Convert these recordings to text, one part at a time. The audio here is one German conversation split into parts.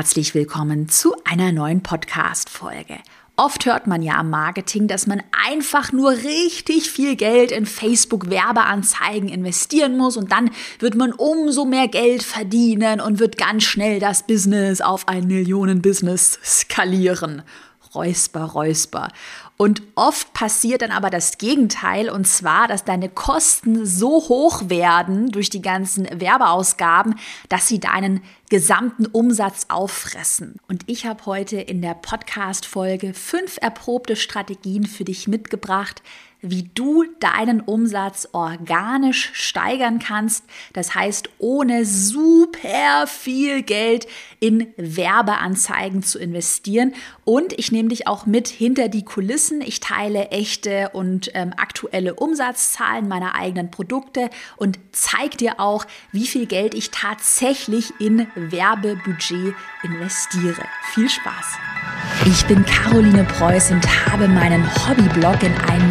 herzlich willkommen zu einer neuen Podcast-Folge. Oft hört man ja am Marketing, dass man einfach nur richtig viel Geld in Facebook-Werbeanzeigen investieren muss und dann wird man umso mehr Geld verdienen und wird ganz schnell das Business auf ein Millionen-Business skalieren. Räusper, Räusper. Und oft passiert dann aber das Gegenteil, und zwar, dass deine Kosten so hoch werden durch die ganzen Werbeausgaben, dass sie deinen gesamten Umsatz auffressen. Und ich habe heute in der Podcast-Folge fünf erprobte Strategien für dich mitgebracht, wie du deinen Umsatz organisch steigern kannst. Das heißt, ohne super viel Geld in Werbeanzeigen zu investieren. Und ich nehme dich auch mit hinter die Kulissen. Ich teile echte und ähm, aktuelle Umsatzzahlen meiner eigenen Produkte und zeige dir auch, wie viel Geld ich tatsächlich in Werbebudget investiere. Viel Spaß! Ich bin Caroline Preuß und habe meinen Hobbyblog in ein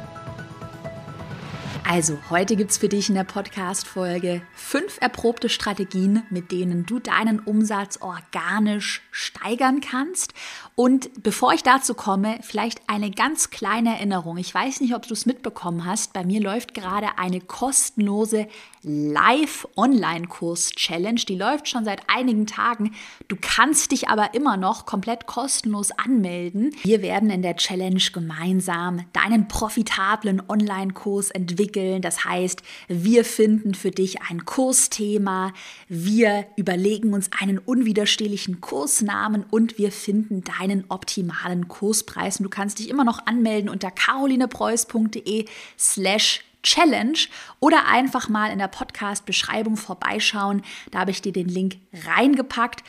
Also, heute gibt es für dich in der Podcast-Folge fünf erprobte Strategien, mit denen du deinen Umsatz organisch steigern kannst. Und bevor ich dazu komme, vielleicht eine ganz kleine Erinnerung. Ich weiß nicht, ob du es mitbekommen hast. Bei mir läuft gerade eine kostenlose Live-Online-Kurs-Challenge. Die läuft schon seit einigen Tagen. Du kannst dich aber immer noch komplett kostenlos anmelden. Wir werden in der Challenge gemeinsam deinen profitablen Online-Kurs entwickeln. Das heißt, wir finden für dich ein Kursthema, wir überlegen uns einen unwiderstehlichen Kursnamen und wir finden deinen optimalen Kurspreis. Und du kannst dich immer noch anmelden unter carolinepreuß.de slash Challenge oder einfach mal in der Podcast-Beschreibung vorbeischauen. Da habe ich dir den Link reingepackt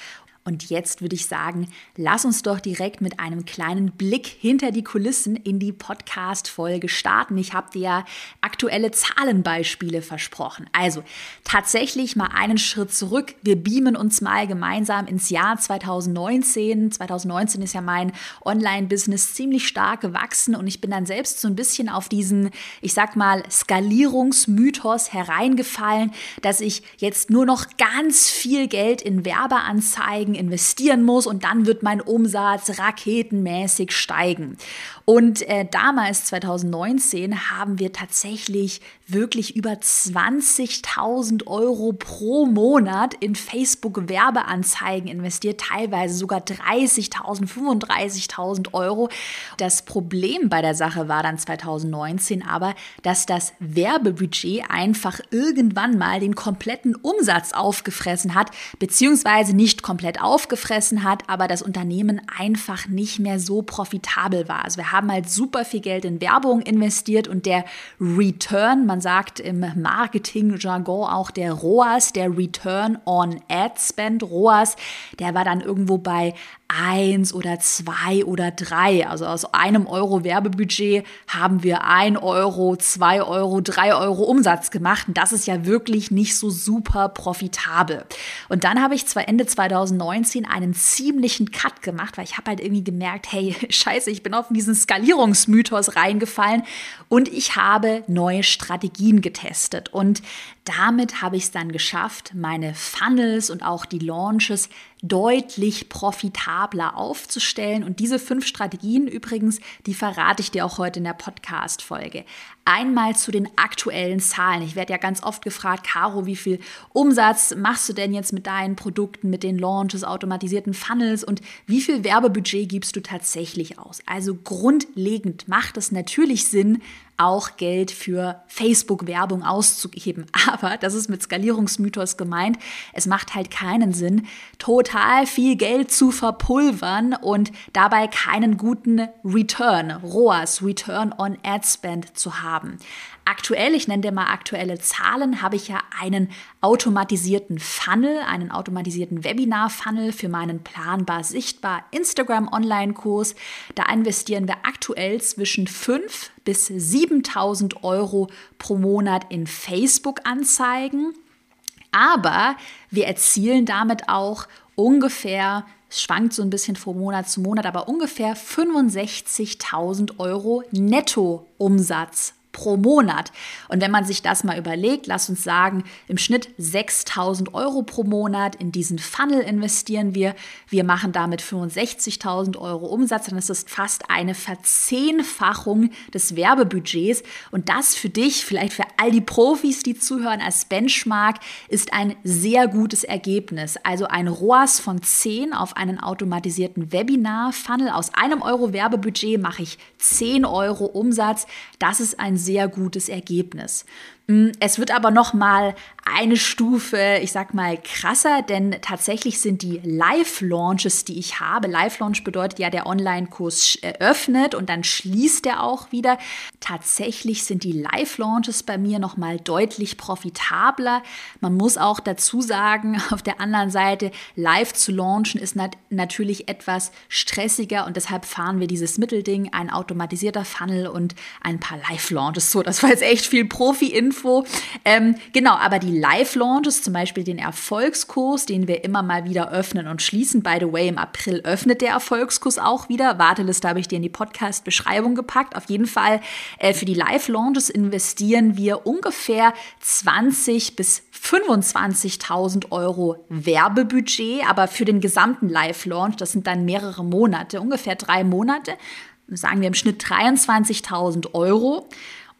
und jetzt würde ich sagen, lass uns doch direkt mit einem kleinen Blick hinter die Kulissen in die Podcast-Folge starten. Ich habe dir ja aktuelle Zahlenbeispiele versprochen. Also tatsächlich mal einen Schritt zurück. Wir beamen uns mal gemeinsam ins Jahr 2019. 2019 ist ja mein Online-Business ziemlich stark gewachsen und ich bin dann selbst so ein bisschen auf diesen, ich sag mal, Skalierungsmythos hereingefallen, dass ich jetzt nur noch ganz viel Geld in Werbeanzeigen investieren muss und dann wird mein Umsatz raketenmäßig steigen. Und äh, damals, 2019, haben wir tatsächlich wirklich über 20.000 Euro pro Monat in Facebook-Werbeanzeigen investiert, teilweise sogar 30.000, 35.000 Euro. Das Problem bei der Sache war dann 2019 aber, dass das Werbebudget einfach irgendwann mal den kompletten Umsatz aufgefressen hat, beziehungsweise nicht komplett aufgefressen hat, aber das Unternehmen einfach nicht mehr so profitabel war. Also wir haben halt super viel Geld in Werbung investiert und der Return, man sagt im Marketing-Jargon auch der ROAS, der Return on Ad Spend, ROAS, der war dann irgendwo bei eins oder zwei oder drei. Also aus einem Euro Werbebudget haben wir ein Euro, zwei Euro, drei Euro Umsatz gemacht. Und das ist ja wirklich nicht so super profitabel. Und dann habe ich zwar Ende 2019 einen ziemlichen Cut gemacht, weil ich habe halt irgendwie gemerkt, hey, scheiße, ich bin auf diesen Skalierungsmythos reingefallen und ich habe neue Strategien getestet. Und damit habe ich es dann geschafft, meine Funnels und auch die Launches deutlich profitabler aufzustellen. Und diese fünf Strategien übrigens, die verrate ich dir auch heute in der Podcast-Folge. Einmal zu den aktuellen Zahlen. Ich werde ja ganz oft gefragt, Caro, wie viel Umsatz machst du denn jetzt mit deinen Produkten, mit den Launches, automatisierten Funnels und wie viel Werbebudget gibst du tatsächlich aus? Also grundlegend macht es natürlich Sinn, auch Geld für Facebook-Werbung auszugeben. Aber das ist mit Skalierungsmythos gemeint. Es macht halt keinen Sinn, total viel Geld zu verpulvern und dabei keinen guten Return, ROAS, Return on Ad Spend zu haben. Aktuell, ich nenne dir mal aktuelle Zahlen, habe ich ja einen automatisierten Funnel, einen automatisierten Webinar-Funnel für meinen planbar sichtbar Instagram-Online-Kurs. Da investieren wir aktuell zwischen 5 bis 7000 Euro pro Monat in Facebook-Anzeigen. Aber wir erzielen damit auch ungefähr, es schwankt so ein bisschen von Monat zu Monat, aber ungefähr 65.000 Euro Nettoumsatz pro Monat. Und wenn man sich das mal überlegt, lass uns sagen, im Schnitt 6000 Euro pro Monat in diesen Funnel investieren wir. Wir machen damit 65.000 Euro Umsatz, dann ist das fast eine Verzehnfachung des Werbebudgets. Und das für dich, vielleicht für all die Profis, die zuhören, als Benchmark, ist ein sehr gutes Ergebnis. Also ein ROAS von 10 auf einen automatisierten Webinar-Funnel. Aus einem Euro Werbebudget mache ich 10 Euro Umsatz. Das ist ein sehr gutes Ergebnis. Mm, es wird aber noch mal eine Stufe, ich sag mal, krasser, denn tatsächlich sind die Live-Launches, die ich habe, Live-Launch bedeutet ja, der Online-Kurs öffnet und dann schließt er auch wieder. Tatsächlich sind die Live-Launches bei mir noch mal deutlich profitabler. Man muss auch dazu sagen, auf der anderen Seite, live zu launchen ist nat natürlich etwas stressiger und deshalb fahren wir dieses Mittelding, ein automatisierter Funnel und ein paar Live-Launches. So, das war jetzt echt viel Profi-Info. Ähm, genau, aber die Live-Launches, zum Beispiel den Erfolgskurs, den wir immer mal wieder öffnen und schließen. By the way, im April öffnet der Erfolgskurs auch wieder. Warteliste habe ich dir in die Podcast-Beschreibung gepackt. Auf jeden Fall äh, für die Live-Launches investieren wir ungefähr 20 bis 25.000 Euro Werbebudget, aber für den gesamten Live-Launch, das sind dann mehrere Monate, ungefähr drei Monate, sagen wir im Schnitt 23.000 Euro.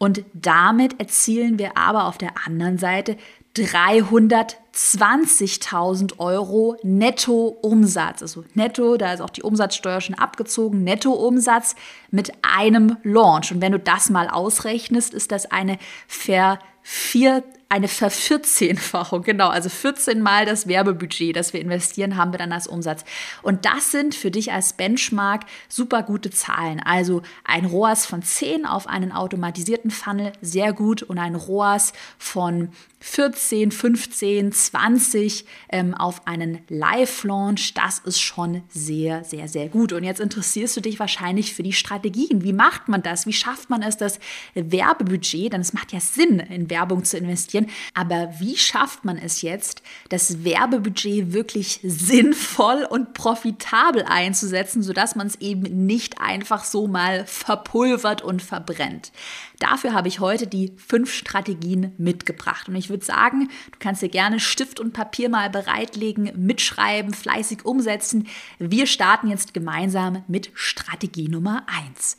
Und damit erzielen wir aber auf der anderen Seite 320.000 Euro Nettoumsatz. Also netto, da ist auch die Umsatzsteuer schon abgezogen, Nettoumsatz mit einem Launch. Und wenn du das mal ausrechnest, ist das eine Ver vier, eine Vervierzehnfachung, genau, also 14 Mal das Werbebudget, das wir investieren, haben wir dann als Umsatz. Und das sind für dich als Benchmark super gute Zahlen. Also ein ROAS von 10 auf einen automatisierten Funnel, sehr gut, und ein ROAS von 14, 15, 20 ähm, auf einen Live-Launch, das ist schon sehr, sehr, sehr gut. Und jetzt interessierst du dich wahrscheinlich für die Strategien. Wie macht man das? Wie schafft man es, das Werbebudget, denn es macht ja Sinn, in Werbung zu investieren, aber wie schafft man es jetzt, das Werbebudget wirklich sinnvoll und profitabel einzusetzen, sodass man es eben nicht einfach so mal verpulvert und verbrennt? Dafür habe ich heute die fünf Strategien mitgebracht. Und ich würde sagen, du kannst dir gerne Stift und Papier mal bereitlegen, mitschreiben, fleißig umsetzen. Wir starten jetzt gemeinsam mit Strategie Nummer eins.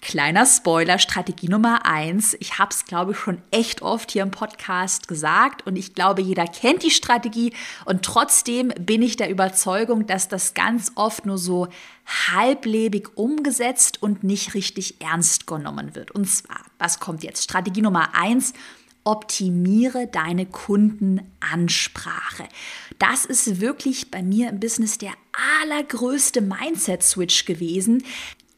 Kleiner Spoiler, Strategie Nummer eins. Ich habe es, glaube ich, schon echt oft hier im Podcast gesagt und ich glaube, jeder kennt die Strategie und trotzdem bin ich der Überzeugung, dass das ganz oft nur so halblebig umgesetzt und nicht richtig ernst genommen wird. Und zwar, was kommt jetzt? Strategie Nummer eins. Optimiere deine Kundenansprache. Das ist wirklich bei mir im Business der allergrößte Mindset-Switch gewesen,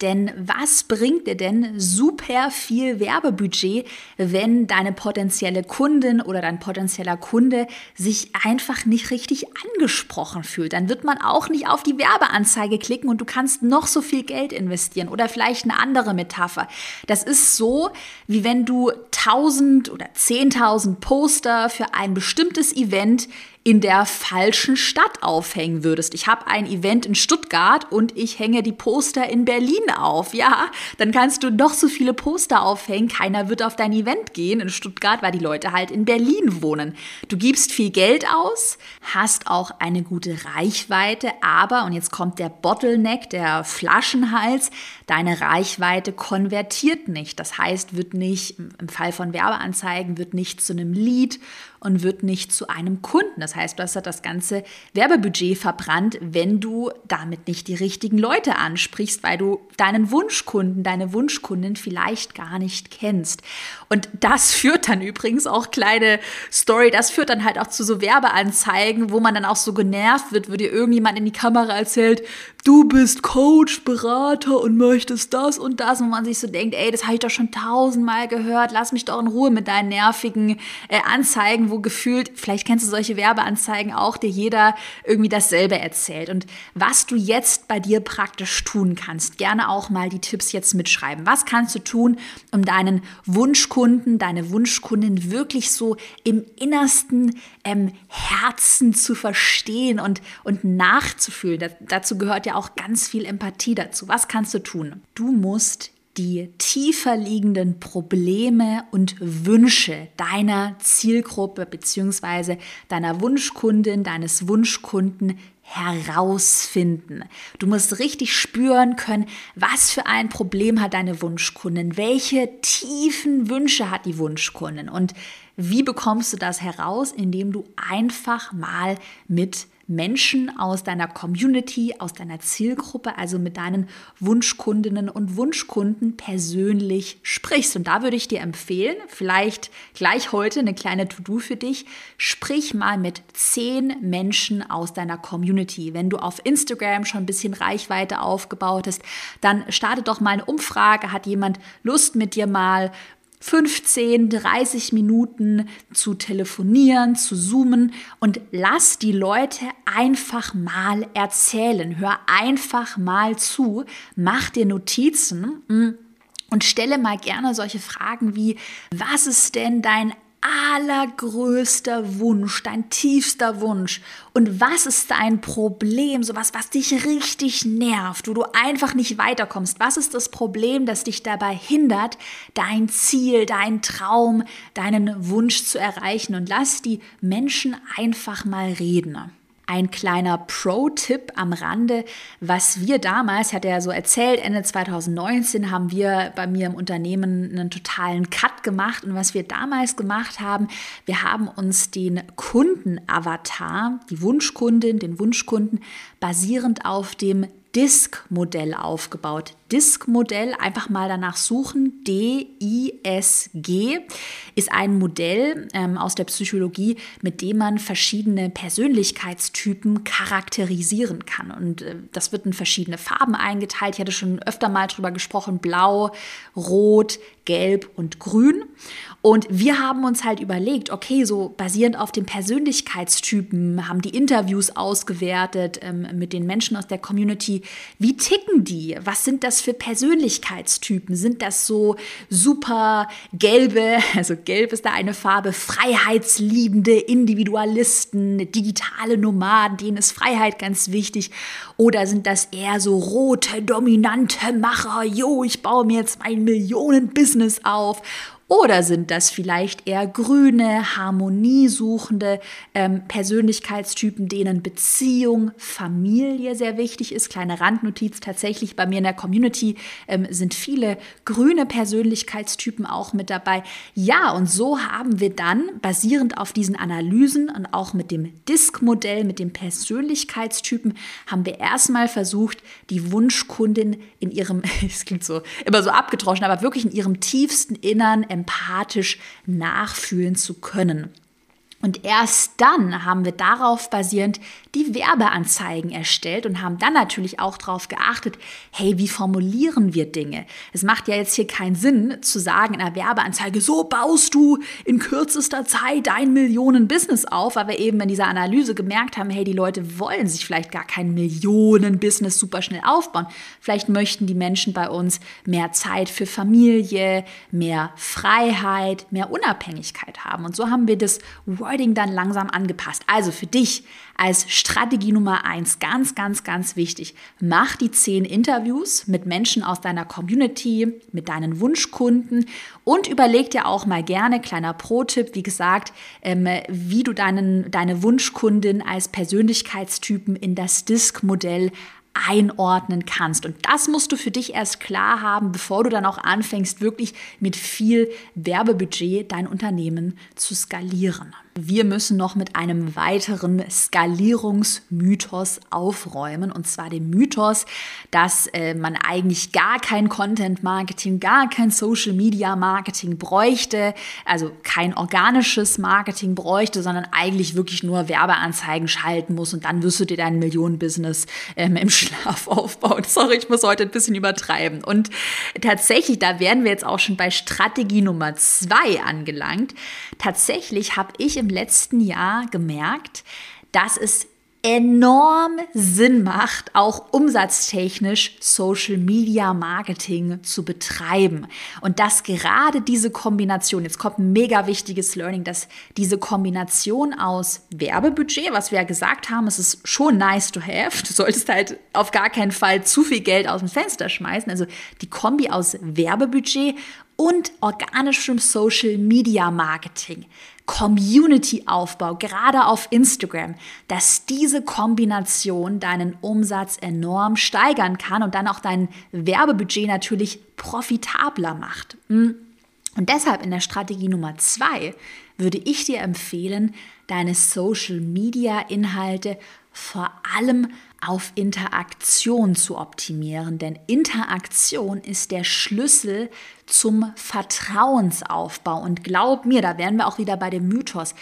denn was bringt dir denn super viel Werbebudget, wenn deine potenzielle Kundin oder dein potenzieller Kunde sich einfach nicht richtig angesprochen fühlt? Dann wird man auch nicht auf die Werbeanzeige klicken und du kannst noch so viel Geld investieren. Oder vielleicht eine andere Metapher. Das ist so, wie wenn du 1000 oder 10.000 Poster für ein bestimmtes Event in der falschen Stadt aufhängen würdest. Ich habe ein Event in Stuttgart und ich hänge die Poster in Berlin auf. Ja, dann kannst du doch so viele Poster aufhängen. Keiner wird auf dein Event gehen in Stuttgart, weil die Leute halt in Berlin wohnen. Du gibst viel Geld aus, hast auch eine gute Reichweite, aber, und jetzt kommt der Bottleneck, der Flaschenhals, deine Reichweite konvertiert nicht. Das heißt, wird nicht, im Fall von Werbeanzeigen, wird nicht zu einem Lead und wird nicht zu einem Kunden. Das heißt, du hast das ganze Werbebudget verbrannt, wenn du damit nicht die richtigen Leute ansprichst, weil du deinen Wunschkunden, deine Wunschkundin vielleicht gar nicht kennst. Und das führt dann übrigens auch kleine Story, das führt dann halt auch zu so Werbeanzeigen, wo man dann auch so genervt wird, wo dir irgendjemand in die Kamera erzählt, du bist Coach, Berater und möchtest das und das, und man sich so denkt, ey, das habe ich doch schon tausendmal gehört, lass mich doch in Ruhe mit deinen nervigen äh, Anzeigen, wo gefühlt, vielleicht kennst du solche Werbeanzeigen auch, dir jeder irgendwie dasselbe erzählt. Und was du jetzt bei dir praktisch tun kannst, gerne auch mal die Tipps jetzt mitschreiben. Was kannst du tun, um deinen Wunschkunden, deine Wunschkundin wirklich so im innersten ähm, Herzen zu verstehen und, und nachzufühlen? Das, dazu gehört ja auch ganz viel Empathie dazu. Was kannst du tun? Du musst die tiefer liegenden Probleme und Wünsche deiner Zielgruppe bzw. deiner Wunschkundin, deines Wunschkunden herausfinden. Du musst richtig spüren können, was für ein Problem hat deine Wunschkundin, welche tiefen Wünsche hat die Wunschkundin und wie bekommst du das heraus, indem du einfach mal mit Menschen aus deiner Community, aus deiner Zielgruppe, also mit deinen Wunschkundinnen und Wunschkunden persönlich sprichst. Und da würde ich dir empfehlen, vielleicht gleich heute eine kleine To-Do für dich, sprich mal mit zehn Menschen aus deiner Community. Wenn du auf Instagram schon ein bisschen Reichweite aufgebaut hast, dann starte doch mal eine Umfrage. Hat jemand Lust mit dir mal 15, 30 Minuten zu telefonieren, zu zoomen und lass die Leute einfach mal erzählen. Hör einfach mal zu, mach dir Notizen mm, und stelle mal gerne solche Fragen wie, was ist denn dein allergrößter Wunsch, dein tiefster Wunsch? Und was ist dein Problem? Sowas, was dich richtig nervt, wo du einfach nicht weiterkommst. Was ist das Problem, das dich dabei hindert, dein Ziel, dein Traum, deinen Wunsch zu erreichen? Und lass die Menschen einfach mal reden ein kleiner Pro-Tipp am Rande, was wir damals, hat er so erzählt, Ende 2019 haben wir bei mir im Unternehmen einen totalen Cut gemacht. Und was wir damals gemacht haben, wir haben uns den Kundenavatar, die Wunschkundin, den Wunschkunden basierend auf dem Disk-Modell aufgebaut. Disk-Modell, einfach mal danach suchen. D-I-S-G ist ein Modell ähm, aus der Psychologie, mit dem man verschiedene Persönlichkeitstypen charakterisieren kann. Und äh, das wird in verschiedene Farben eingeteilt. Ich hatte schon öfter mal drüber gesprochen: Blau, Rot, Gelb und Grün. Und wir haben uns halt überlegt, okay, so basierend auf den Persönlichkeitstypen, haben die Interviews ausgewertet ähm, mit den Menschen aus der Community. Wie ticken die? Was sind das für Persönlichkeitstypen? Sind das so super gelbe, also gelb ist da eine Farbe, freiheitsliebende Individualisten, digitale Nomaden, denen ist Freiheit ganz wichtig? Oder sind das eher so rote, dominante Macher? Jo, ich baue mir jetzt mein Millionen-Business auf. Oder sind das vielleicht eher grüne, harmoniesuchende ähm, Persönlichkeitstypen, denen Beziehung, Familie sehr wichtig ist? Kleine Randnotiz tatsächlich bei mir in der Community ähm, sind viele grüne Persönlichkeitstypen auch mit dabei. Ja, und so haben wir dann basierend auf diesen Analysen und auch mit dem Disk-Modell, mit den Persönlichkeitstypen, haben wir erstmal versucht, die Wunschkundin in ihrem, es klingt so immer so abgetroschen, aber wirklich in ihrem tiefsten Innern empathisch nachfühlen zu können. Und erst dann haben wir darauf basierend die Werbeanzeigen erstellt und haben dann natürlich auch darauf geachtet, hey, wie formulieren wir Dinge? Es macht ja jetzt hier keinen Sinn zu sagen in einer Werbeanzeige, so baust du in kürzester Zeit dein Millionen-Business auf, weil wir eben in dieser Analyse gemerkt haben, hey, die Leute wollen sich vielleicht gar kein Millionen-Business super schnell aufbauen. Vielleicht möchten die Menschen bei uns mehr Zeit für Familie, mehr Freiheit, mehr Unabhängigkeit haben. Und so haben wir das Wording dann langsam angepasst. Also für dich als Strategie Nummer eins ganz, ganz, ganz wichtig. Mach die zehn Interviews mit Menschen aus deiner Community, mit deinen Wunschkunden und überleg dir auch mal gerne, kleiner Pro-Tipp, wie gesagt, ähm, wie du deinen, deine Wunschkundin als Persönlichkeitstypen in das Disk-Modell einordnen kannst. Und das musst du für dich erst klar haben, bevor du dann auch anfängst, wirklich mit viel Werbebudget dein Unternehmen zu skalieren. Wir müssen noch mit einem weiteren Skalierungsmythos aufräumen, und zwar dem Mythos, dass äh, man eigentlich gar kein Content-Marketing, gar kein Social-Media-Marketing bräuchte, also kein organisches Marketing bräuchte, sondern eigentlich wirklich nur Werbeanzeigen schalten muss und dann wirst du dir dein Millionen-Business ähm, im Einschlaf aufbauen. Sorry, ich muss heute ein bisschen übertreiben. Und tatsächlich, da wären wir jetzt auch schon bei Strategie Nummer zwei angelangt. Tatsächlich habe ich im letzten Jahr gemerkt, dass es enorm Sinn macht, auch umsatztechnisch Social Media Marketing zu betreiben. Und dass gerade diese Kombination, jetzt kommt ein mega wichtiges Learning, dass diese Kombination aus Werbebudget, was wir ja gesagt haben, es ist schon nice to have, du solltest halt auf gar keinen Fall zu viel Geld aus dem Fenster schmeißen, also die Kombi aus Werbebudget und organischem Social Media Marketing Community-Aufbau, gerade auf Instagram, dass diese Kombination deinen Umsatz enorm steigern kann und dann auch dein Werbebudget natürlich profitabler macht. Hm. Und deshalb in der Strategie Nummer zwei würde ich dir empfehlen, deine Social-Media-Inhalte vor allem auf Interaktion zu optimieren, denn Interaktion ist der Schlüssel zum Vertrauensaufbau. Und glaub mir, da wären wir auch wieder bei dem Mythos.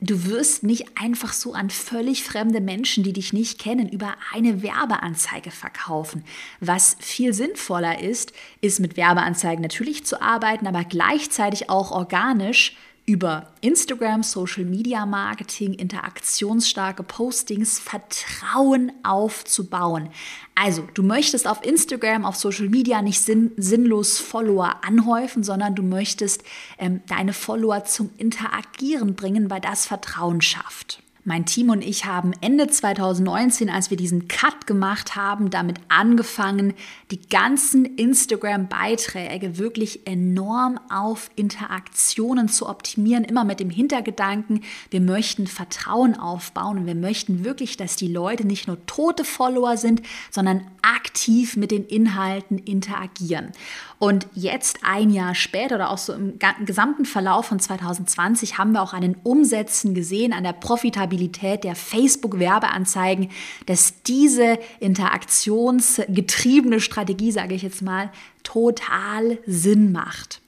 Du wirst nicht einfach so an völlig fremde Menschen, die dich nicht kennen, über eine Werbeanzeige verkaufen. Was viel sinnvoller ist, ist mit Werbeanzeigen natürlich zu arbeiten, aber gleichzeitig auch organisch über Instagram, Social Media Marketing, interaktionsstarke Postings Vertrauen aufzubauen. Also, du möchtest auf Instagram, auf Social Media nicht sinn sinnlos Follower anhäufen, sondern du möchtest ähm, deine Follower zum Interagieren bringen, weil das Vertrauen schafft. Mein Team und ich haben Ende 2019, als wir diesen Cut gemacht haben, damit angefangen, die ganzen Instagram-Beiträge wirklich enorm auf Interaktionen zu optimieren, immer mit dem Hintergedanken, wir möchten Vertrauen aufbauen und wir möchten wirklich, dass die Leute nicht nur tote Follower sind, sondern aktiv mit den Inhalten interagieren. Und jetzt ein Jahr später oder auch so im gesamten Verlauf von 2020 haben wir auch an den Umsätzen gesehen, an der Profitabilität der Facebook-Werbeanzeigen, dass diese interaktionsgetriebene Strategie, sage ich jetzt mal, total Sinn macht.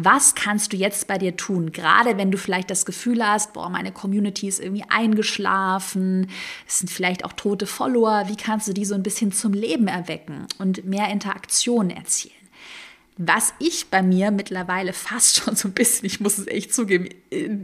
Was kannst du jetzt bei dir tun? Gerade wenn du vielleicht das Gefühl hast, boah, meine Community ist irgendwie eingeschlafen, es sind vielleicht auch tote Follower. Wie kannst du die so ein bisschen zum Leben erwecken und mehr Interaktion erzielen? Was ich bei mir mittlerweile fast schon so ein bisschen, ich muss es echt zugeben,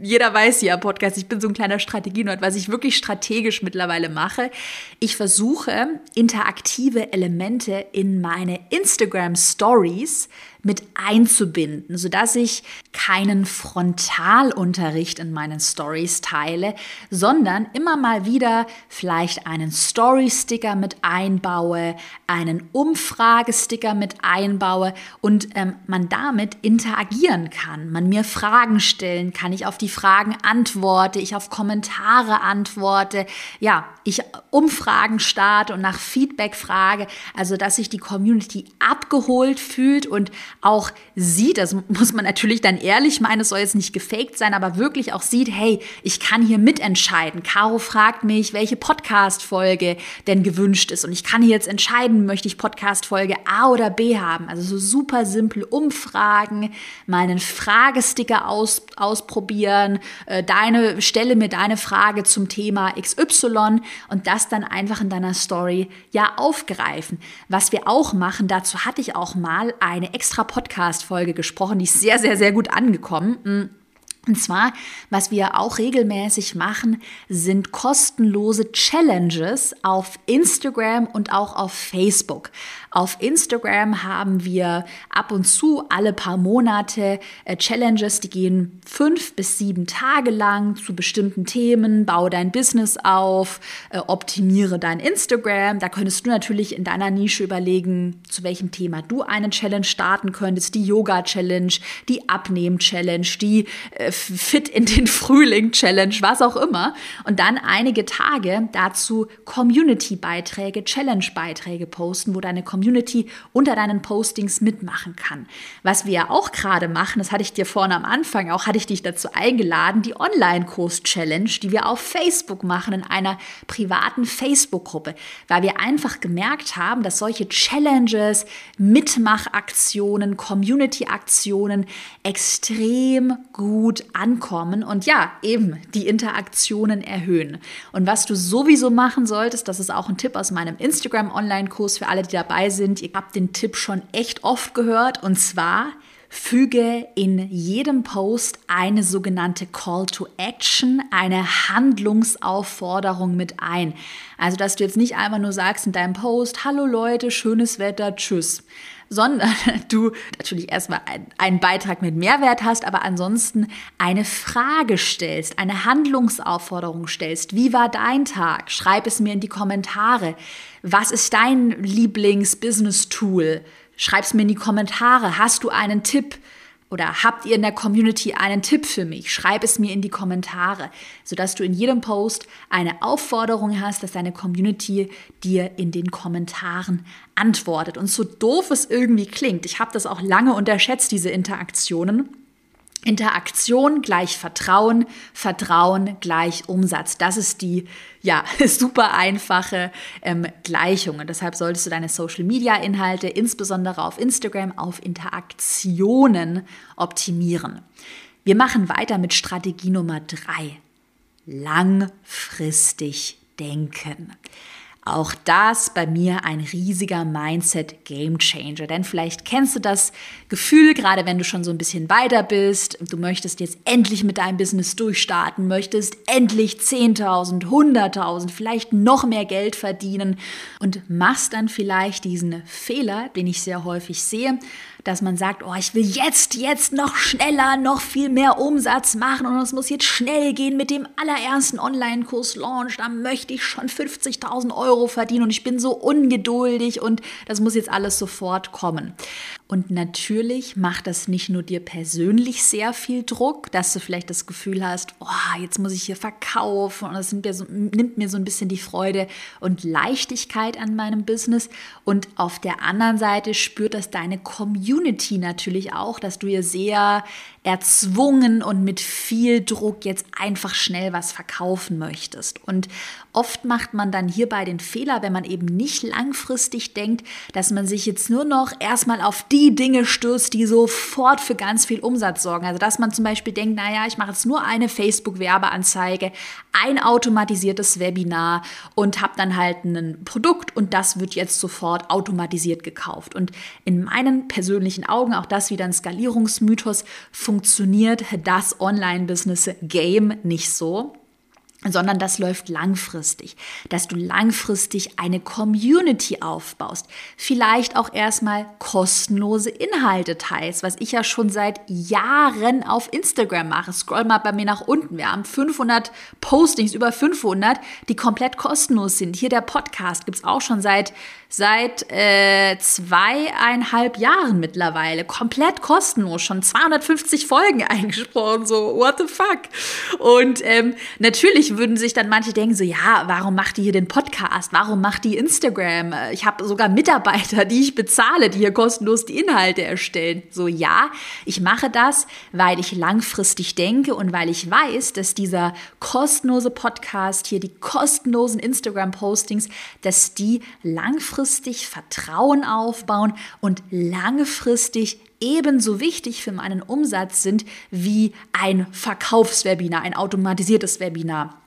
jeder weiß ja Podcast, ich bin so ein kleiner Strategienerd, was ich wirklich strategisch mittlerweile mache. Ich versuche interaktive Elemente in meine Instagram Stories mit einzubinden, sodass ich keinen Frontalunterricht in meinen Stories teile, sondern immer mal wieder vielleicht einen Story-Sticker mit einbaue, einen Umfragesticker mit einbaue und ähm, man damit interagieren kann. Man mir Fragen stellen kann, ich auf die Fragen antworte, ich auf Kommentare antworte, ja, ich Umfragen starte und nach Feedback frage, also dass sich die Community abgeholt fühlt und auch sieht, das muss man natürlich dann ehrlich meinen, es soll jetzt nicht gefaked sein, aber wirklich auch sieht, hey, ich kann hier mitentscheiden. Caro fragt mich, welche Podcast-Folge denn gewünscht ist und ich kann hier jetzt entscheiden, möchte ich Podcast-Folge A oder B haben. Also so super simpel Umfragen, mal einen Fragesticker aus, ausprobieren, äh, deine, stelle mir deine Frage zum Thema XY und das dann einfach in deiner Story ja aufgreifen. Was wir auch machen, dazu hatte ich auch mal eine extra Podcast-Folge gesprochen, die ist sehr, sehr, sehr gut angekommen. Mm. Und zwar, was wir auch regelmäßig machen, sind kostenlose Challenges auf Instagram und auch auf Facebook. Auf Instagram haben wir ab und zu alle paar Monate äh, Challenges, die gehen fünf bis sieben Tage lang zu bestimmten Themen. Baue dein Business auf, äh, optimiere dein Instagram. Da könntest du natürlich in deiner Nische überlegen, zu welchem Thema du eine Challenge starten könntest. Die Yoga-Challenge, die Abnehmen-Challenge, die äh, Fit in den Frühling-Challenge, was auch immer. Und dann einige Tage dazu Community-Beiträge, Challenge-Beiträge posten, wo deine Community Community unter deinen Postings mitmachen kann. Was wir ja auch gerade machen, das hatte ich dir vorne am Anfang auch, hatte ich dich dazu eingeladen, die Online-Kurs-Challenge, die wir auf Facebook machen, in einer privaten Facebook-Gruppe, weil wir einfach gemerkt haben, dass solche Challenges, Mitmachaktionen, Community-Aktionen extrem gut ankommen und ja, eben die Interaktionen erhöhen. Und was du sowieso machen solltest, das ist auch ein Tipp aus meinem Instagram-Online-Kurs für alle, die dabei sind. Ihr habt den Tipp schon echt oft gehört. Und zwar Füge in jedem Post eine sogenannte Call to Action, eine Handlungsaufforderung mit ein. Also, dass du jetzt nicht einfach nur sagst in deinem Post, hallo Leute, schönes Wetter, tschüss, sondern du natürlich erstmal einen Beitrag mit Mehrwert hast, aber ansonsten eine Frage stellst, eine Handlungsaufforderung stellst. Wie war dein Tag? Schreib es mir in die Kommentare. Was ist dein Lieblings-Business-Tool? Schreib's mir in die Kommentare. Hast du einen Tipp? Oder habt ihr in der Community einen Tipp für mich? Schreib es mir in die Kommentare, sodass du in jedem Post eine Aufforderung hast, dass deine Community dir in den Kommentaren antwortet. Und so doof es irgendwie klingt, ich habe das auch lange unterschätzt, diese Interaktionen Interaktion gleich Vertrauen, Vertrauen gleich Umsatz. Das ist die ja super einfache ähm, Gleichung. Und deshalb solltest du deine Social Media Inhalte, insbesondere auf Instagram, auf Interaktionen optimieren. Wir machen weiter mit Strategie Nummer drei. Langfristig denken. Auch das bei mir ein riesiger Mindset Game Changer. Denn vielleicht kennst du das Gefühl, gerade wenn du schon so ein bisschen weiter bist, du möchtest jetzt endlich mit deinem Business durchstarten, möchtest endlich 10.000, 100.000, vielleicht noch mehr Geld verdienen und machst dann vielleicht diesen Fehler, den ich sehr häufig sehe, dass man sagt, oh, ich will jetzt, jetzt noch schneller, noch viel mehr Umsatz machen und es muss jetzt schnell gehen mit dem allerersten Online-Kurs-Launch, da möchte ich schon 50.000 Euro verdienen und ich bin so ungeduldig und das muss jetzt alles sofort kommen. Und natürlich macht das nicht nur dir persönlich sehr viel Druck, dass du vielleicht das Gefühl hast, oh, jetzt muss ich hier verkaufen und das nimmt mir so ein bisschen die Freude und Leichtigkeit an meinem Business. Und auf der anderen Seite spürt das deine Community natürlich auch, dass du ihr sehr erzwungen und mit viel Druck jetzt einfach schnell was verkaufen möchtest. Und oft macht man dann hierbei den Fehler, wenn man eben nicht langfristig denkt, dass man sich jetzt nur noch erstmal auf die Dinge stürzt, die sofort für ganz viel Umsatz sorgen. Also dass man zum Beispiel denkt, naja, ich mache jetzt nur eine Facebook-Werbeanzeige, ein automatisiertes Webinar und habe dann halt ein Produkt und das wird jetzt sofort automatisiert gekauft. Und in meinen persönlichen Augen, auch das wieder ein Skalierungsmythos, funktioniert das Online-Business-Game nicht so sondern das läuft langfristig, dass du langfristig eine Community aufbaust, vielleicht auch erstmal kostenlose Inhalte teilst, was ich ja schon seit Jahren auf Instagram mache. Scroll mal bei mir nach unten. Wir haben 500 Postings, über 500, die komplett kostenlos sind. Hier der Podcast gibt's auch schon seit seit äh, zweieinhalb Jahren mittlerweile. Komplett kostenlos, schon 250 Folgen eingesprochen, so what the fuck. Und ähm, natürlich würden sich dann manche denken, so ja, warum macht die hier den Podcast? Warum macht die Instagram? Ich habe sogar Mitarbeiter, die ich bezahle, die hier kostenlos die Inhalte erstellen. So ja, ich mache das, weil ich langfristig denke und weil ich weiß, dass dieser kostenlose Podcast hier, die kostenlosen Instagram-Postings, dass die langfristig langfristig Vertrauen aufbauen und langfristig ebenso wichtig für meinen Umsatz sind wie ein Verkaufswebinar, ein automatisiertes Webinar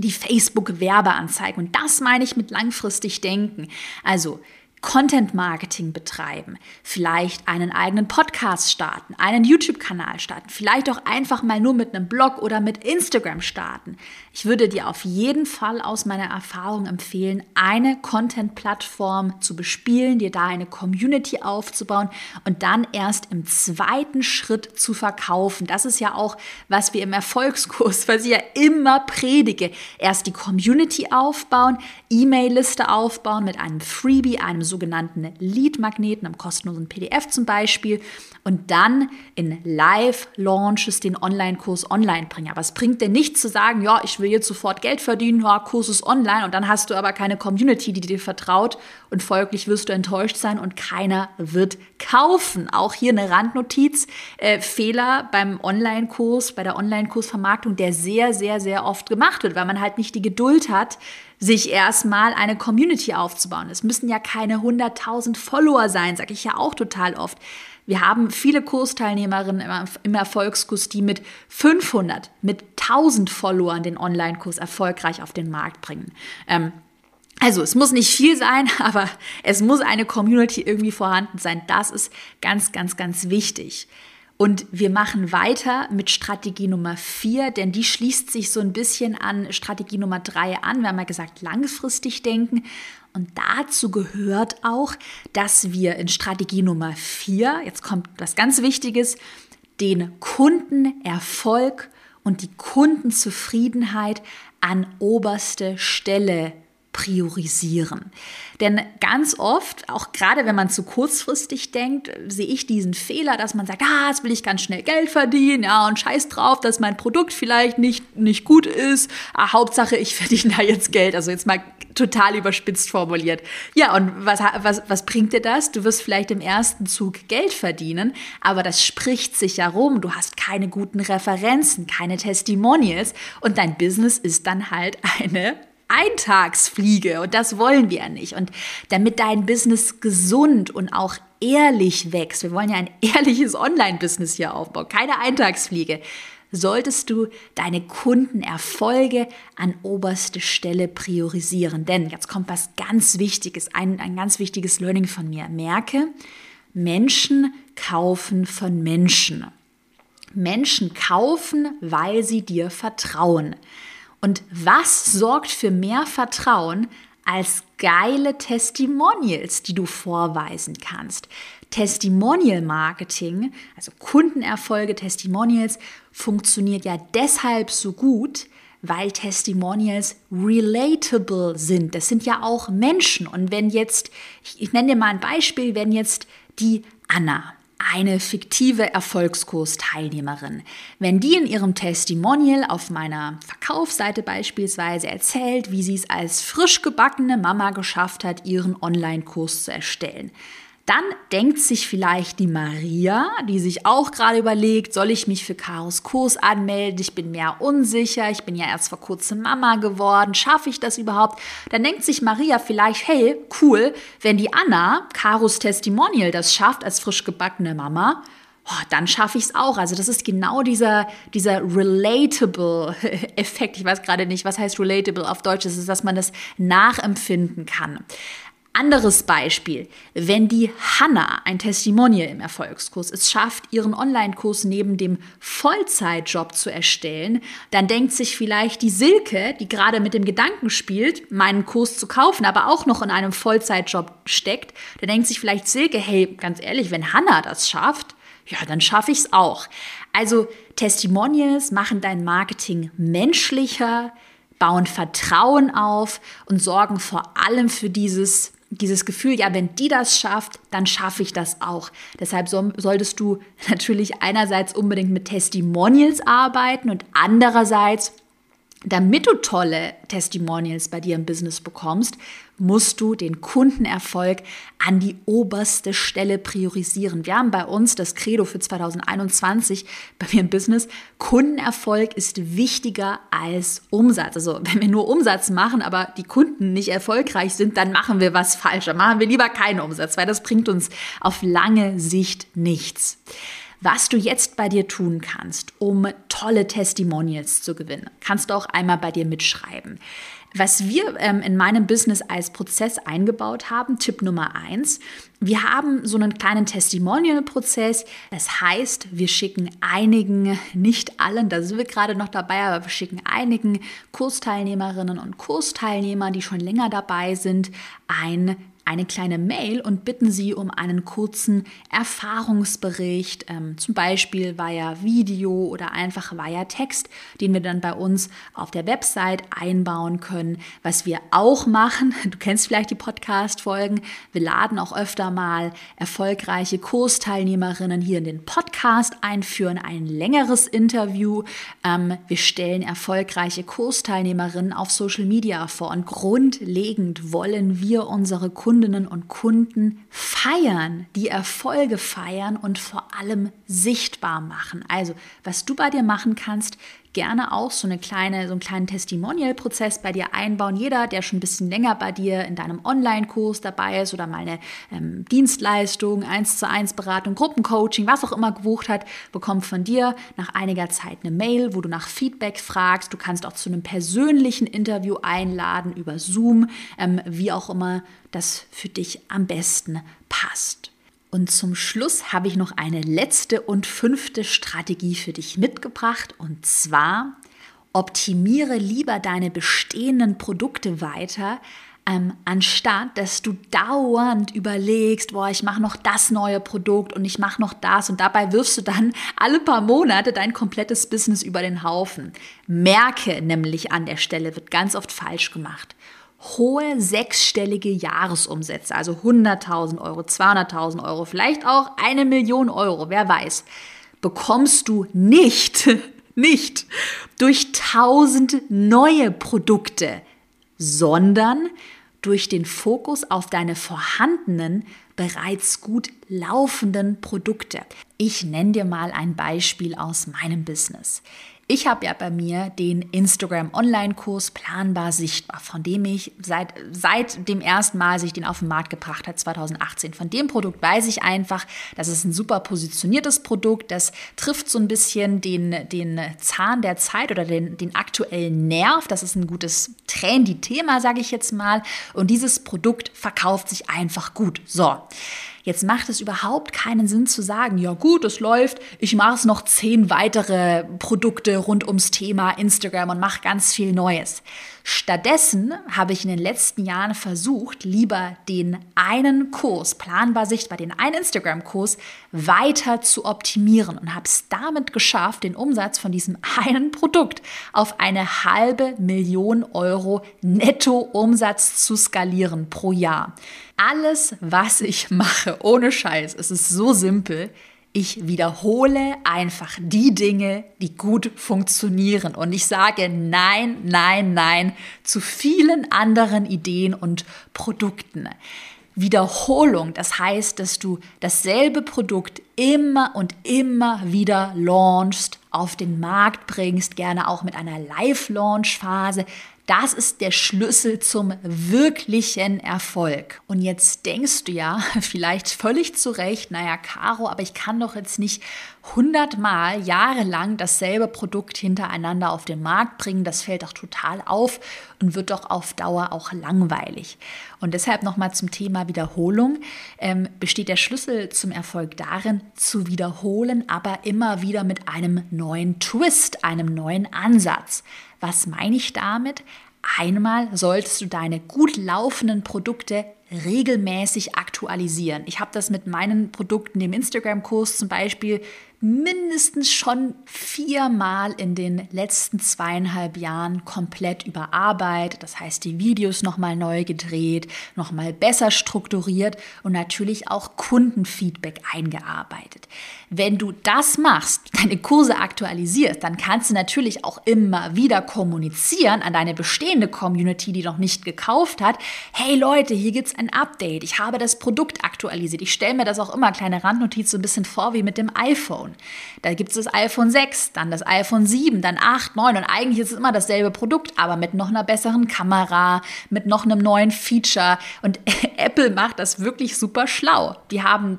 die Facebook-Werbeanzeigen. Und das meine ich mit langfristig denken. Also Content Marketing betreiben, vielleicht einen eigenen Podcast starten, einen YouTube-Kanal starten, vielleicht auch einfach mal nur mit einem Blog oder mit Instagram starten. Ich würde dir auf jeden Fall aus meiner Erfahrung empfehlen, eine Content-Plattform zu bespielen, dir da eine Community aufzubauen und dann erst im zweiten Schritt zu verkaufen. Das ist ja auch, was wir im Erfolgskurs, was ich ja immer predige. Erst die Community aufbauen, E-Mail-Liste aufbauen mit einem Freebie, einem sogenannten Lead-Magneten, einem kostenlosen PDF zum Beispiel, und dann in Live-Launches den Online-Kurs online bringen. Aber es bringt dir nichts zu sagen, ja, ich will jetzt sofort Geld verdienen, ja, Kurs ist online, und dann hast du aber keine Community, die dir vertraut, und folglich wirst du enttäuscht sein und keiner wird kaufen. Auch hier eine Randnotiz, äh, Fehler beim Online-Kurs, bei der Online-Kursvermarktung, der sehr, sehr, sehr oft gemacht wird, weil man halt nicht die Geduld hat, sich erstmal eine Community aufzubauen. Es müssen ja keine 100.000 Follower sein, sage ich ja auch total oft. Wir haben viele Kursteilnehmerinnen im Erfolgskurs, die mit 500, mit 1000 Followern den Online-Kurs erfolgreich auf den Markt bringen. Ähm, also es muss nicht viel sein, aber es muss eine Community irgendwie vorhanden sein. Das ist ganz, ganz, ganz wichtig. Und wir machen weiter mit Strategie Nummer vier, denn die schließt sich so ein bisschen an Strategie Nummer drei an. Wir haben ja gesagt, langfristig denken. Und dazu gehört auch, dass wir in Strategie Nummer vier, jetzt kommt was ganz Wichtiges, den Kundenerfolg und die Kundenzufriedenheit an oberste Stelle priorisieren. Denn ganz oft, auch gerade wenn man zu kurzfristig denkt, sehe ich diesen Fehler, dass man sagt, ah, jetzt will ich ganz schnell Geld verdienen, ja, und scheiß drauf, dass mein Produkt vielleicht nicht, nicht gut ist. Ah, Hauptsache, ich verdiene da jetzt Geld. Also jetzt mal total überspitzt formuliert. Ja, und was, was, was bringt dir das? Du wirst vielleicht im ersten Zug Geld verdienen, aber das spricht sich ja rum. Du hast keine guten Referenzen, keine Testimonials und dein Business ist dann halt eine Eintagsfliege und das wollen wir ja nicht. Und damit dein Business gesund und auch ehrlich wächst, wir wollen ja ein ehrliches Online-Business hier aufbauen, keine Eintagsfliege, solltest du deine Kundenerfolge an oberste Stelle priorisieren. Denn jetzt kommt was ganz Wichtiges, ein, ein ganz wichtiges Learning von mir. Merke, Menschen kaufen von Menschen. Menschen kaufen, weil sie dir vertrauen. Und was sorgt für mehr Vertrauen als geile Testimonials, die du vorweisen kannst? Testimonial Marketing, also Kundenerfolge, Testimonials, funktioniert ja deshalb so gut, weil Testimonials relatable sind. Das sind ja auch Menschen. Und wenn jetzt, ich, ich nenne dir mal ein Beispiel, wenn jetzt die Anna eine fiktive Erfolgskursteilnehmerin. Wenn die in ihrem Testimonial auf meiner Verkaufsseite beispielsweise erzählt, wie sie es als frisch gebackene Mama geschafft hat, ihren Online-Kurs zu erstellen, dann denkt sich vielleicht die Maria, die sich auch gerade überlegt, soll ich mich für Karos Kurs anmelden? Ich bin mehr unsicher, ich bin ja erst vor kurzem Mama geworden, schaffe ich das überhaupt? Dann denkt sich Maria vielleicht, hey, cool, wenn die Anna, Karos Testimonial, das schafft als frisch gebackene Mama, oh, dann schaffe ich es auch. Also das ist genau dieser, dieser relatable Effekt. Ich weiß gerade nicht, was heißt relatable auf Deutsch. Das ist, dass man das nachempfinden kann. Anderes Beispiel, wenn die Hanna ein Testimonial im Erfolgskurs es schafft, ihren Online-Kurs neben dem Vollzeitjob zu erstellen, dann denkt sich vielleicht die Silke, die gerade mit dem Gedanken spielt, meinen Kurs zu kaufen, aber auch noch in einem Vollzeitjob steckt, dann denkt sich vielleicht Silke, hey, ganz ehrlich, wenn Hanna das schafft, ja, dann schaffe ich es auch. Also Testimonials machen dein Marketing menschlicher, bauen Vertrauen auf und sorgen vor allem für dieses dieses Gefühl, ja, wenn die das schafft, dann schaffe ich das auch. Deshalb so, solltest du natürlich einerseits unbedingt mit Testimonials arbeiten und andererseits damit du tolle Testimonials bei dir im Business bekommst, musst du den Kundenerfolg an die oberste Stelle priorisieren. Wir haben bei uns das Credo für 2021 bei mir im Business. Kundenerfolg ist wichtiger als Umsatz. Also wenn wir nur Umsatz machen, aber die Kunden nicht erfolgreich sind, dann machen wir was falsch. Dann machen wir lieber keinen Umsatz, weil das bringt uns auf lange Sicht nichts was du jetzt bei dir tun kannst, um tolle Testimonials zu gewinnen. Kannst du auch einmal bei dir mitschreiben. Was wir ähm, in meinem Business als Prozess eingebaut haben, Tipp Nummer eins, wir haben so einen kleinen Testimonial-Prozess. Das heißt, wir schicken einigen, nicht allen, da sind wir gerade noch dabei, aber wir schicken einigen Kursteilnehmerinnen und Kursteilnehmern, die schon länger dabei sind, ein eine kleine Mail und bitten Sie um einen kurzen Erfahrungsbericht, ähm, zum Beispiel via Video oder einfach via Text, den wir dann bei uns auf der Website einbauen können. Was wir auch machen, du kennst vielleicht die Podcast-Folgen, wir laden auch öfter mal erfolgreiche Kursteilnehmerinnen hier in den Podcast ein, führen ein längeres Interview. Ähm, wir stellen erfolgreiche Kursteilnehmerinnen auf Social Media vor und grundlegend wollen wir unsere Kundinnen und Kunden feiern, die Erfolge feiern und vor allem sichtbar machen. Also, was du bei dir machen kannst, gerne auch so, eine kleine, so einen kleinen Testimonial-Prozess bei dir einbauen. Jeder, der schon ein bisschen länger bei dir in deinem Online-Kurs dabei ist oder mal eine ähm, Dienstleistung, 1 zu 1 Beratung, Gruppencoaching, was auch immer gebucht hat, bekommt von dir nach einiger Zeit eine Mail, wo du nach Feedback fragst. Du kannst auch zu einem persönlichen Interview einladen über Zoom, ähm, wie auch immer das für dich am besten passt. Und zum Schluss habe ich noch eine letzte und fünfte Strategie für dich mitgebracht. Und zwar optimiere lieber deine bestehenden Produkte weiter, ähm, anstatt dass du dauernd überlegst, boah, ich mache noch das neue Produkt und ich mache noch das und dabei wirfst du dann alle paar Monate dein komplettes Business über den Haufen. Merke nämlich an der Stelle, wird ganz oft falsch gemacht hohe sechsstellige Jahresumsätze, also 100.000 Euro, 200.000 Euro, vielleicht auch eine Million Euro, wer weiß, bekommst du nicht, nicht durch tausend neue Produkte, sondern durch den Fokus auf deine vorhandenen, bereits gut laufenden Produkte. Ich nenne dir mal ein Beispiel aus meinem Business. Ich habe ja bei mir den Instagram Online-Kurs Planbar Sichtbar, von dem ich seit, seit dem ersten Mal sich den auf den Markt gebracht hat, 2018. Von dem Produkt weiß ich einfach, das ist ein super positioniertes Produkt, das trifft so ein bisschen den, den Zahn der Zeit oder den, den aktuellen Nerv. Das ist ein gutes Trendy-Thema, sage ich jetzt mal. Und dieses Produkt verkauft sich einfach gut. So. Jetzt macht es überhaupt keinen Sinn zu sagen, ja gut, es läuft, ich mache es noch zehn weitere Produkte rund ums Thema Instagram und mache ganz viel Neues. Stattdessen habe ich in den letzten Jahren versucht, lieber den einen Kurs, planbar sichtbar, den einen Instagram-Kurs weiter zu optimieren und habe es damit geschafft, den Umsatz von diesem einen Produkt auf eine halbe Million Euro Netto-Umsatz zu skalieren pro Jahr. Alles, was ich mache, ohne Scheiß, es ist so simpel, ich wiederhole einfach die Dinge, die gut funktionieren. Und ich sage nein, nein, nein zu vielen anderen Ideen und Produkten. Wiederholung, das heißt, dass du dasselbe Produkt immer und immer wieder launchst, auf den Markt bringst, gerne auch mit einer Live-Launch-Phase, das ist der Schlüssel zum wirklichen Erfolg. Und jetzt denkst du ja vielleicht völlig zu Recht, naja, Caro, aber ich kann doch jetzt nicht hundertmal jahrelang dasselbe Produkt hintereinander auf den Markt bringen. Das fällt doch total auf und wird doch auf Dauer auch langweilig. Und deshalb nochmal zum Thema Wiederholung. Ähm, besteht der Schlüssel zum Erfolg darin, zu wiederholen, aber immer wieder mit einem neuen Twist, einem neuen Ansatz. Was meine ich damit? Einmal solltest du deine gut laufenden Produkte regelmäßig aktualisieren. Ich habe das mit meinen Produkten, dem Instagram-Kurs zum Beispiel, mindestens schon viermal in den letzten zweieinhalb Jahren komplett überarbeitet. Das heißt, die Videos nochmal neu gedreht, nochmal besser strukturiert und natürlich auch Kundenfeedback eingearbeitet. Wenn du das machst, deine Kurse aktualisierst, dann kannst du natürlich auch immer wieder kommunizieren an deine bestehende Community, die noch nicht gekauft hat. Hey Leute, hier gibt es ein Update. Ich habe das Produkt aktualisiert. Ich stelle mir das auch immer, kleine Randnotiz, so ein bisschen vor wie mit dem iPhone. Da gibt es das iPhone 6, dann das iPhone 7, dann 8, 9 und eigentlich ist es immer dasselbe Produkt, aber mit noch einer besseren Kamera, mit noch einem neuen Feature. Und Apple macht das wirklich super schlau. Die haben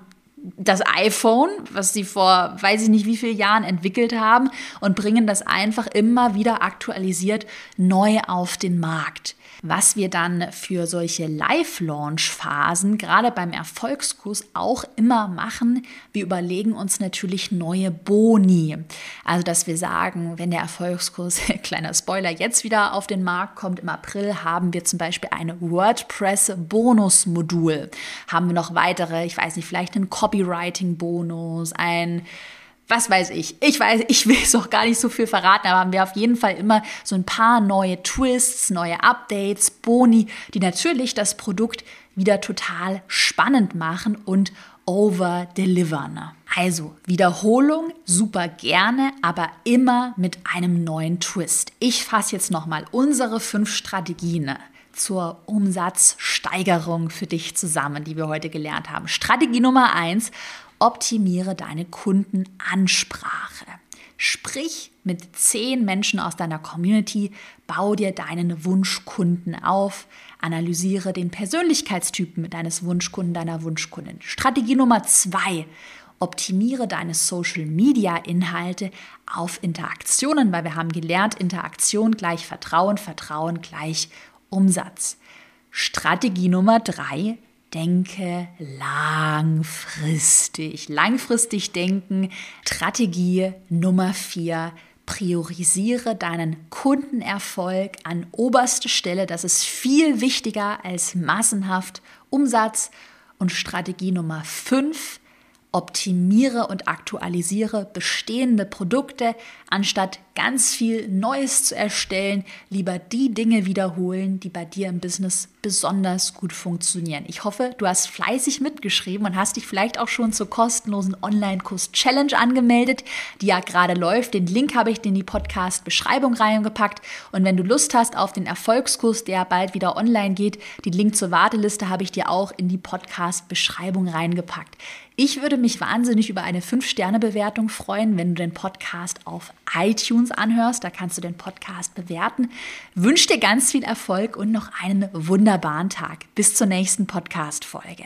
das iPhone, was sie vor weiß ich nicht wie vielen Jahren entwickelt haben und bringen das einfach immer wieder aktualisiert neu auf den Markt. Was wir dann für solche Live-Launch-Phasen, gerade beim Erfolgskurs, auch immer machen, wir überlegen uns natürlich neue Boni. Also, dass wir sagen, wenn der Erfolgskurs, kleiner Spoiler, jetzt wieder auf den Markt kommt im April, haben wir zum Beispiel ein WordPress-Bonus-Modul. Haben wir noch weitere, ich weiß nicht, vielleicht einen Copywriting-Bonus, ein was weiß ich. Ich weiß, ich will es auch gar nicht so viel verraten, aber haben wir auf jeden Fall immer so ein paar neue Twists, neue Updates, Boni, die natürlich das Produkt wieder total spannend machen und over-delivern. Also Wiederholung super gerne, aber immer mit einem neuen Twist. Ich fasse jetzt nochmal unsere fünf Strategien zur Umsatzsteigerung für dich zusammen, die wir heute gelernt haben. Strategie Nummer eins, optimiere deine Kundenansprache. Sprich mit zehn Menschen aus deiner Community, bau dir deinen Wunschkunden auf, analysiere den Persönlichkeitstypen deines Wunschkunden, deiner Wunschkundin. Strategie Nummer zwei, optimiere deine Social-Media-Inhalte auf Interaktionen, weil wir haben gelernt, Interaktion gleich Vertrauen, Vertrauen gleich Umsatz. Strategie Nummer drei, denke langfristig. Langfristig denken. Strategie Nummer vier. Priorisiere deinen Kundenerfolg an oberste Stelle. Das ist viel wichtiger als massenhaft Umsatz. Und Strategie Nummer fünf optimiere und aktualisiere bestehende Produkte, anstatt ganz viel Neues zu erstellen, lieber die Dinge wiederholen, die bei dir im Business besonders gut funktionieren. Ich hoffe, du hast fleißig mitgeschrieben und hast dich vielleicht auch schon zur kostenlosen Online-Kurs Challenge angemeldet, die ja gerade läuft. Den Link habe ich dir in die Podcast-Beschreibung reingepackt. Und wenn du Lust hast auf den Erfolgskurs, der bald wieder online geht, den Link zur Warteliste habe ich dir auch in die Podcast-Beschreibung reingepackt. Ich würde mich wahnsinnig über eine 5-Sterne-Bewertung freuen, wenn du den Podcast auf iTunes anhörst. Da kannst du den Podcast bewerten. Wünsche dir ganz viel Erfolg und noch einen wunderbaren Tag. Bis zur nächsten Podcast-Folge.